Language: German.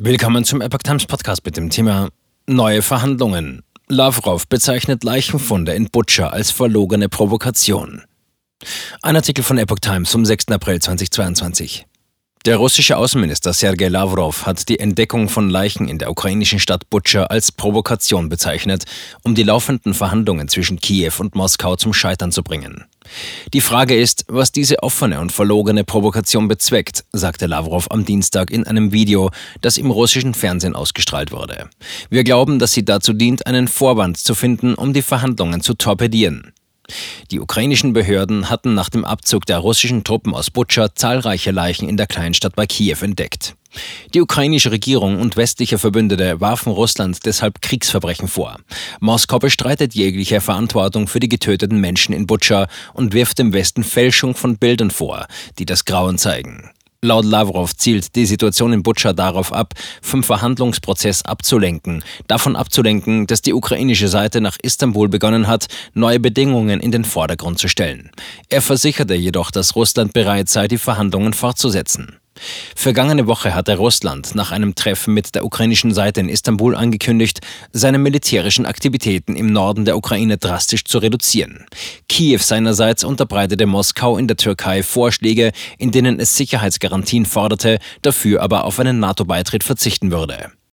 Willkommen zum Epoch Times Podcast mit dem Thema Neue Verhandlungen. Lavrov bezeichnet Leichenfunde in Butscha als verlogene Provokation. Ein Artikel von Epoch Times vom 6. April 2022. Der russische Außenminister Sergei Lavrov hat die Entdeckung von Leichen in der ukrainischen Stadt Butscha als Provokation bezeichnet, um die laufenden Verhandlungen zwischen Kiew und Moskau zum Scheitern zu bringen. Die Frage ist, was diese offene und verlogene Provokation bezweckt, sagte Lavrov am Dienstag in einem Video, das im russischen Fernsehen ausgestrahlt wurde. Wir glauben, dass sie dazu dient, einen Vorwand zu finden, um die Verhandlungen zu torpedieren. Die ukrainischen Behörden hatten nach dem Abzug der russischen Truppen aus Butscha zahlreiche Leichen in der Kleinstadt bei Kiew entdeckt. Die ukrainische Regierung und westliche Verbündete warfen Russland deshalb Kriegsverbrechen vor. Moskau bestreitet jegliche Verantwortung für die getöteten Menschen in Butscha und wirft dem Westen Fälschung von Bildern vor, die das Grauen zeigen. Laut Lavrov zielt die Situation in Butscha darauf ab, vom Verhandlungsprozess abzulenken, davon abzulenken, dass die ukrainische Seite nach Istanbul begonnen hat, neue Bedingungen in den Vordergrund zu stellen. Er versicherte jedoch, dass Russland bereit sei, die Verhandlungen fortzusetzen. Vergangene Woche hatte Russland nach einem Treffen mit der ukrainischen Seite in Istanbul angekündigt, seine militärischen Aktivitäten im Norden der Ukraine drastisch zu reduzieren. Kiew seinerseits unterbreitete Moskau in der Türkei Vorschläge, in denen es Sicherheitsgarantien forderte, dafür aber auf einen NATO-Beitritt verzichten würde.